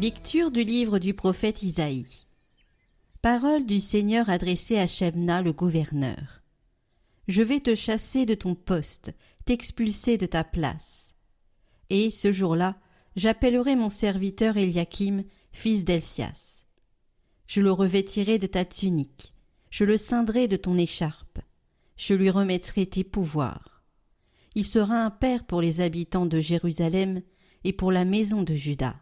Lecture du livre du prophète Isaïe. Parole du Seigneur adressée à Shebna le gouverneur. Je vais te chasser de ton poste, t'expulser de ta place. Et ce jour-là, j'appellerai mon serviteur Eliakim, fils d'Elsias. Je le revêtirai de ta tunique, je le ceindrai de ton écharpe, je lui remettrai tes pouvoirs. Il sera un père pour les habitants de Jérusalem et pour la maison de Juda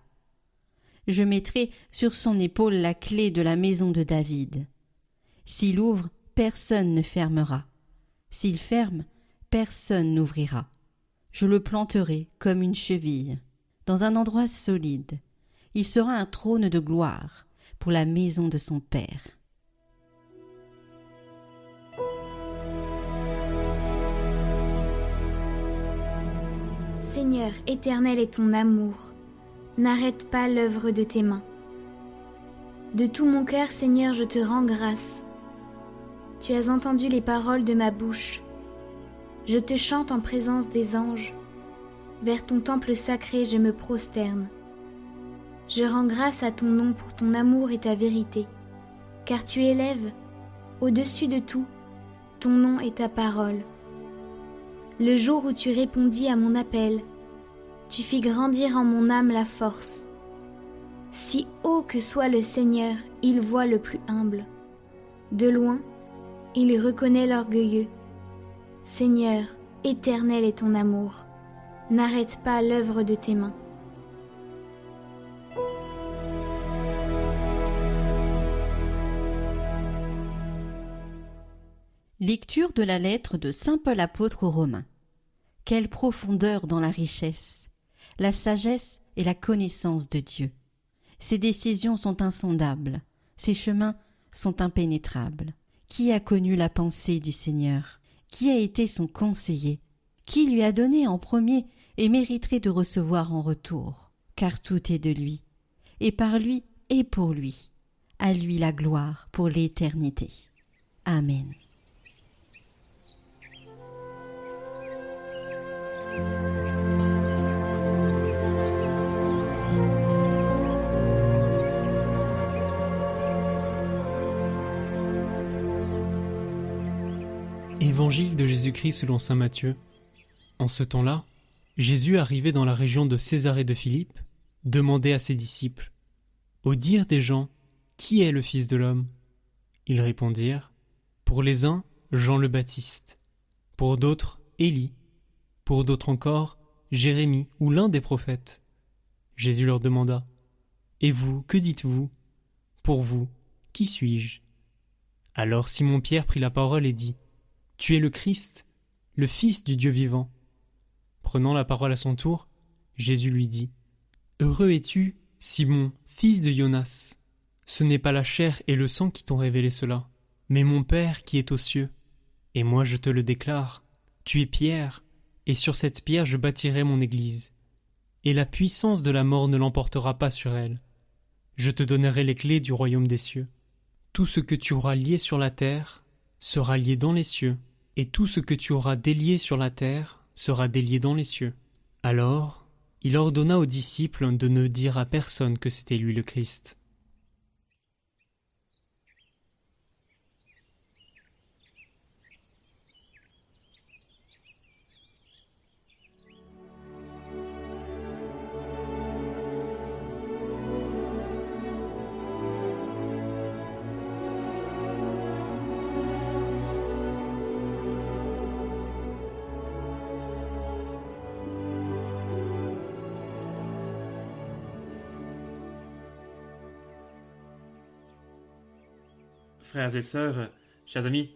je mettrai sur son épaule la clé de la maison de David. S'il ouvre, personne ne fermera. S'il ferme, personne n'ouvrira. Je le planterai comme une cheville, dans un endroit solide. Il sera un trône de gloire pour la maison de son Père. Seigneur, éternel est ton amour n'arrête pas l'œuvre de tes mains. De tout mon cœur, Seigneur, je te rends grâce. Tu as entendu les paroles de ma bouche. Je te chante en présence des anges. Vers ton temple sacré, je me prosterne. Je rends grâce à ton nom pour ton amour et ta vérité, car tu élèves, au-dessus de tout, ton nom et ta parole. Le jour où tu répondis à mon appel, tu fis grandir en mon âme la force. Si haut que soit le Seigneur, il voit le plus humble. De loin, il reconnaît l'orgueilleux. Seigneur, éternel est ton amour. N'arrête pas l'œuvre de tes mains. Lecture de la lettre de Saint Paul apôtre aux Romains. Quelle profondeur dans la richesse la sagesse et la connaissance de Dieu. Ses décisions sont insondables, ses chemins sont impénétrables. Qui a connu la pensée du Seigneur? Qui a été son conseiller? Qui lui a donné en premier et mériterait de recevoir en retour? Car tout est de lui, et par lui et pour lui. À lui la gloire pour l'éternité. Amen. Évangile de Jésus-Christ selon saint Matthieu. En ce temps-là, Jésus arrivait dans la région de Césarée de Philippe, demandait à ses disciples Au dire des gens, qui est le Fils de l'homme? Ils répondirent Pour les uns, Jean le Baptiste, pour d'autres, Élie, pour d'autres encore, Jérémie ou l'un des prophètes. Jésus leur demanda Et vous, que dites-vous? Pour vous, qui suis-je? Alors Simon-Pierre prit la parole et dit tu es le Christ, le Fils du Dieu vivant. Prenant la parole à son tour, Jésus lui dit Heureux es-tu, Simon, fils de Jonas. Ce n'est pas la chair et le sang qui t'ont révélé cela, mais mon Père qui est aux cieux. Et moi je te le déclare Tu es Pierre, et sur cette pierre je bâtirai mon Église. Et la puissance de la mort ne l'emportera pas sur elle. Je te donnerai les clés du royaume des cieux. Tout ce que tu auras lié sur la terre sera lié dans les cieux, et tout ce que tu auras délié sur la terre sera délié dans les cieux. Alors, il ordonna aux disciples de ne dire à personne que c'était lui le Christ. Frères et sœurs, chers amis,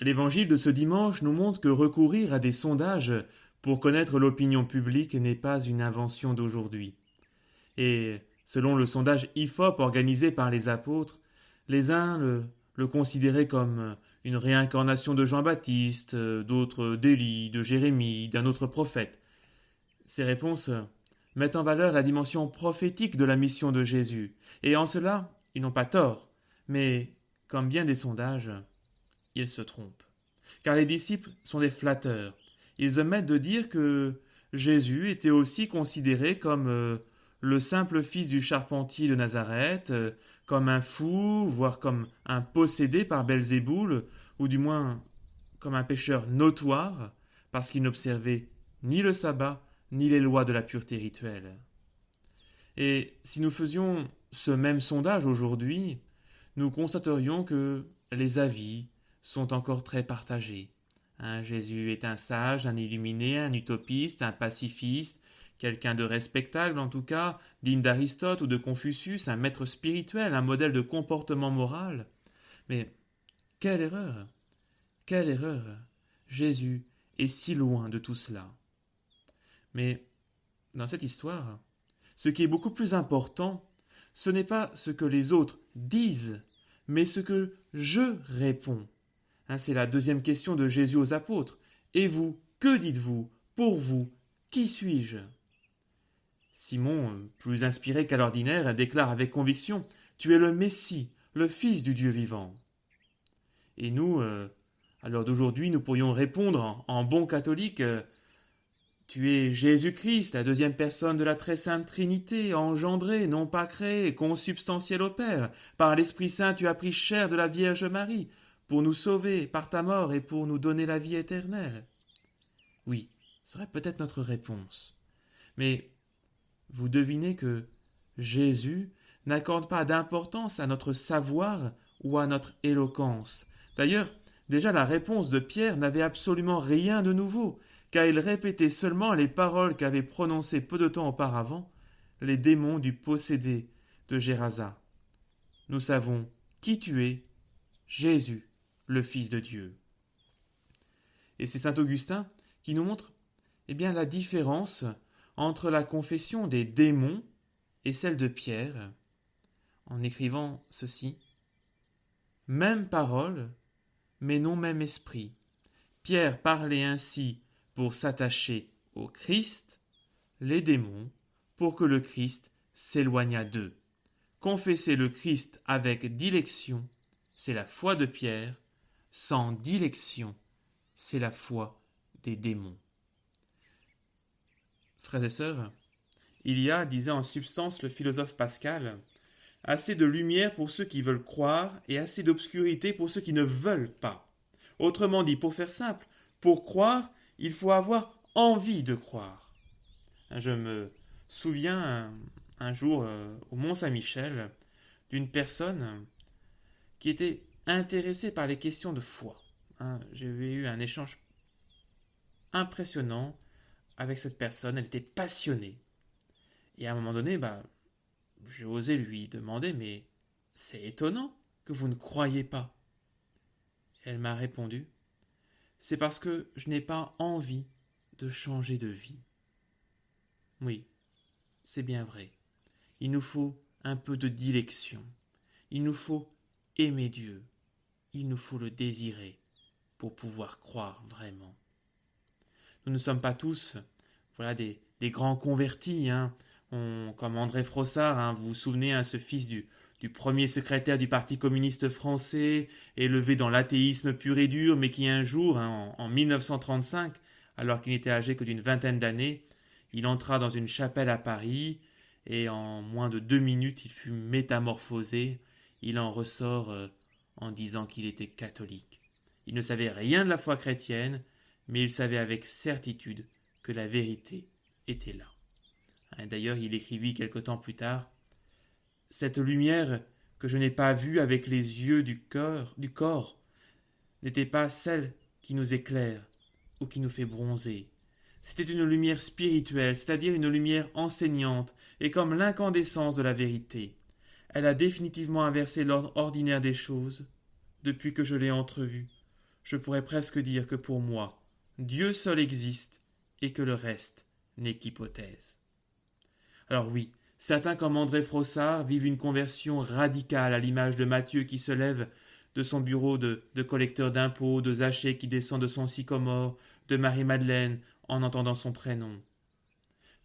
l'évangile de ce dimanche nous montre que recourir à des sondages pour connaître l'opinion publique n'est pas une invention d'aujourd'hui. Et Selon le sondage IFOP organisé par les apôtres, les uns le, considéraient comme une réincarnation de Jean-Baptiste, d'autres d'Élie, de Jérémie, d'un autre prophète. Ces réponses mettent en valeur la dimension prophétique de la mission de Jésus, et en cela, ils n'ont pas tort, mais, comme bien des sondages, ils se trompent. Car les disciples sont des flatteurs. Ils omettent de dire que Jésus était aussi considéré comme euh, le simple fils du charpentier de Nazareth, euh, comme un fou, voire comme un possédé par Belzéboul, ou du moins comme un pécheur notoire, parce qu'il n'observait ni le sabbat, ni les lois de la pureté rituelle. Et si nous faisions ce même sondage aujourd'hui, nous constaterions que les avis sont encore très partagés. Jésus est un sage, un illuminé, un utopiste, un pacifiste, quelqu'un de respectable en tout cas, digne d'Aristote ou de Confucius, un maître spirituel, un modèle de comportement moral. Mais quelle erreur Quelle erreur Jésus est si loin de tout cela. Mais dans cette histoire, ce qui est beaucoup plus important, ce n'est pas ce que les autres disent, mais ce que je réponds. Hein, c'est la deuxième question de Jésus aux apôtres. Et vous, que dites-vous Pour vous, qui suis-je? Simon, plus inspiré qu'à l'ordinaire, déclare avec conviction Tu es le Messie, le Fils du Dieu vivant. Et nous, euh, à l'heure d'aujourd'hui, nous pourrions répondre en, bon catholique euh, tu es Jésus-Christ, la deuxième personne de la très sainte Trinité, engendré, non pas créé, consubstantiel au Père. Par l'Esprit Saint, tu as pris chair de la Vierge Marie, pour nous sauver par ta mort et pour nous donner la vie éternelle. Oui, serait peut-être notre réponse. Mais vous devinez que Jésus n'accorde pas d'importance à notre savoir ou à notre éloquence. D'ailleurs, déjà la réponse de Pierre n'avait absolument rien de nouveau car il répétait seulement les paroles qu'avaient prononcées peu de temps auparavant les démons du possédé de Gérasa. Nous savons qui tu es, Jésus, le Fils de Dieu. Et c'est saint Augustin qui nous montre eh bien, la différence entre la confession des démons et celle de Pierre, en écrivant ceci. Même parole, mais non même esprit. Pierre parlait ainsi pour s'attacher au Christ, les démons, pour que le Christ s'éloignât d'eux. Confesser le Christ avec dilection, c'est la foi de Pierre, sans dilection, c'est la foi des démons. Frères et sœurs, il y a, disait en substance le philosophe Pascal, assez de lumière pour ceux qui veulent croire et assez d'obscurité pour ceux qui ne veulent pas. Autrement dit, pour faire simple, pour croire, il faut avoir envie de croire. Je me souviens un, jour euh, au Mont Saint-Michel d'une personne qui était intéressée par les questions de foi. Hein, j'ai eu un échange impressionnant avec cette personne, elle était passionnée. Et à un moment donné, bah, j'ai osé lui demander, mais c'est étonnant que vous ne croyez pas. Elle m'a répondu, c'est parce que je n'ai pas envie de changer de vie. Oui, c'est bien vrai. Il nous faut un peu de dilection. Il nous faut aimer Dieu. Il nous faut le désirer pour pouvoir croire vraiment. Nous ne sommes pas tous voilà, des, grands convertis. Hein. comme André Frossard, hein, vous vous souvenez, hein, ce fils du, du premier secrétaire du Parti communiste français, élevé dans l'athéisme pur et dur, mais qui un jour, hein, en, 1935, alors qu'il n'était âgé que d'une vingtaine d'années, il entra dans une chapelle à Paris, et en moins de deux minutes il fut métamorphosé, il en ressort euh, en disant qu'il était catholique. Il ne savait rien de la foi chrétienne, mais il savait avec certitude que la vérité était là. Hein, d'ailleurs, il écrivit quelque temps plus tard cette lumière que je n'ai pas vue avec les yeux du cœur, du corps, n'était pas celle qui nous éclaire ou qui nous fait bronzer. C'était une lumière spirituelle, c'est-à-dire une lumière enseignante, et comme l'incandescence de la vérité. Elle a définitivement inversé l'ordre ordinaire des choses. Depuis que je l'ai entrevue, je pourrais presque dire que pour moi, Dieu seul existe, et que le reste n'est qu'hypothèse. Alors oui, Certains, comme André Frossard, vivent une conversion radicale à l'image de Mathieu qui se lève de son bureau de, collecteur d'impôts, de Zaché qui descend de son sycomore, de Marie-Madeleine en entendant son prénom.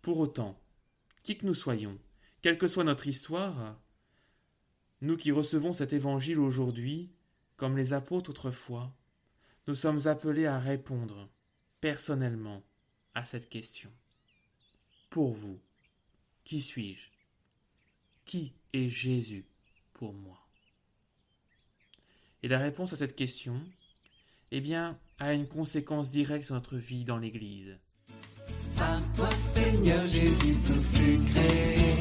Pour autant, qui que nous soyons, quelle que soit notre histoire, nous qui recevons cet évangile aujourd'hui, comme les apôtres autrefois, nous sommes appelés à répondre personnellement à cette question. Pour vous, qui suis-je? Qui est Jésus pour moi? Et la réponse à cette question, eh bien, a une conséquence directe sur notre vie dans l'Église. Par toi, Seigneur Jésus, tout fut créé.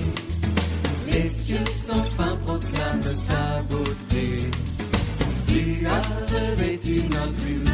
Les cieux sans fin proclament ta beauté. Tu as revêtu notre humanité.